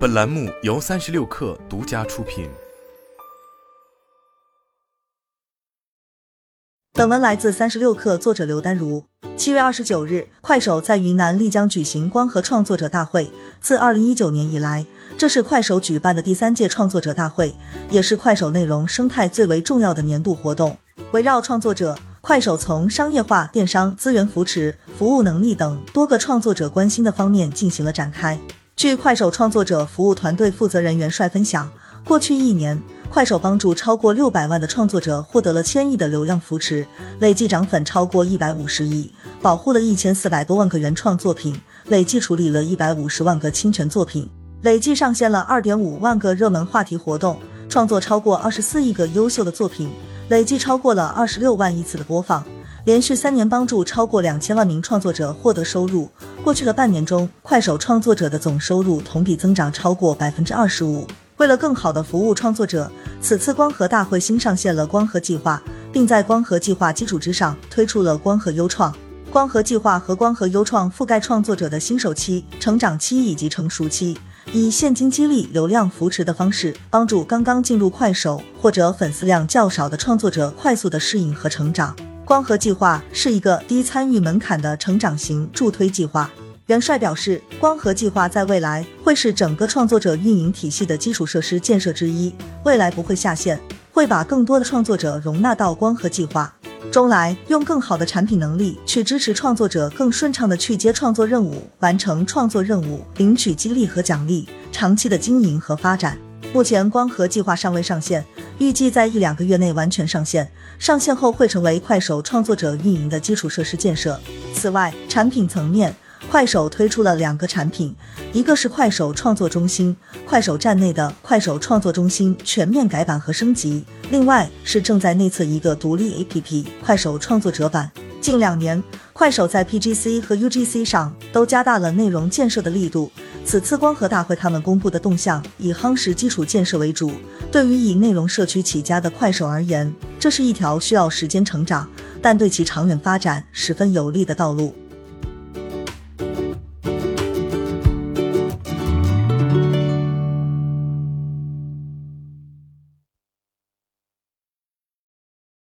本栏目由三十六氪独家出品。本文来自三十六氪，作者刘丹如。七月二十九日，快手在云南丽江举行光合创作者大会。自二零一九年以来，这是快手举办的第三届创作者大会，也是快手内容生态最为重要的年度活动。围绕创作者，快手从商业化、电商、资源扶持、服务能力等多个创作者关心的方面进行了展开。据快手创作者服务团队负责人袁帅分享，过去一年，快手帮助超过六百万的创作者获得了千亿的流量扶持，累计涨粉超过一百五十亿，保护了一千四百多万个原创作品，累计处理了一百五十万个侵权作品，累计上线了二点五万个热门话题活动，创作超过二十四亿个优秀的作品，累计超过了二十六万亿次的播放。连续三年帮助超过两千万名创作者获得收入。过去的半年中，快手创作者的总收入同比增长超过百分之二十五。为了更好的服务创作者，此次光合大会新上线了光合计划，并在光合计划基础之上推出了光合优创。光合计划和光合优创覆盖创作者的新手期、成长期以及成熟期，以现金激励、流量扶持的方式，帮助刚刚进入快手或者粉丝量较少的创作者快速的适应和成长。光合计划是一个低参与门槛的成长型助推计划。元帅表示，光合计划在未来会是整个创作者运营体系的基础设施建设之一，未来不会下线，会把更多的创作者容纳到光合计划中来，用更好的产品能力去支持创作者更顺畅的去接创作任务，完成创作任务，领取激励和奖励，长期的经营和发展。目前光合计划尚未上线。预计在一两个月内完全上线，上线后会成为快手创作者运营的基础设施建设。此外，产品层面，快手推出了两个产品，一个是快手创作中心，快手站内的快手创作中心全面改版和升级；另外是正在内测一个独立 APP—— 快手创作者版。近两年，快手在 PGC 和 UGC 上都加大了内容建设的力度。此次光合大会，他们公布的动向以夯实基础建设为主。对于以内容社区起家的快手而言，这是一条需要时间成长，但对其长远发展十分有利的道路。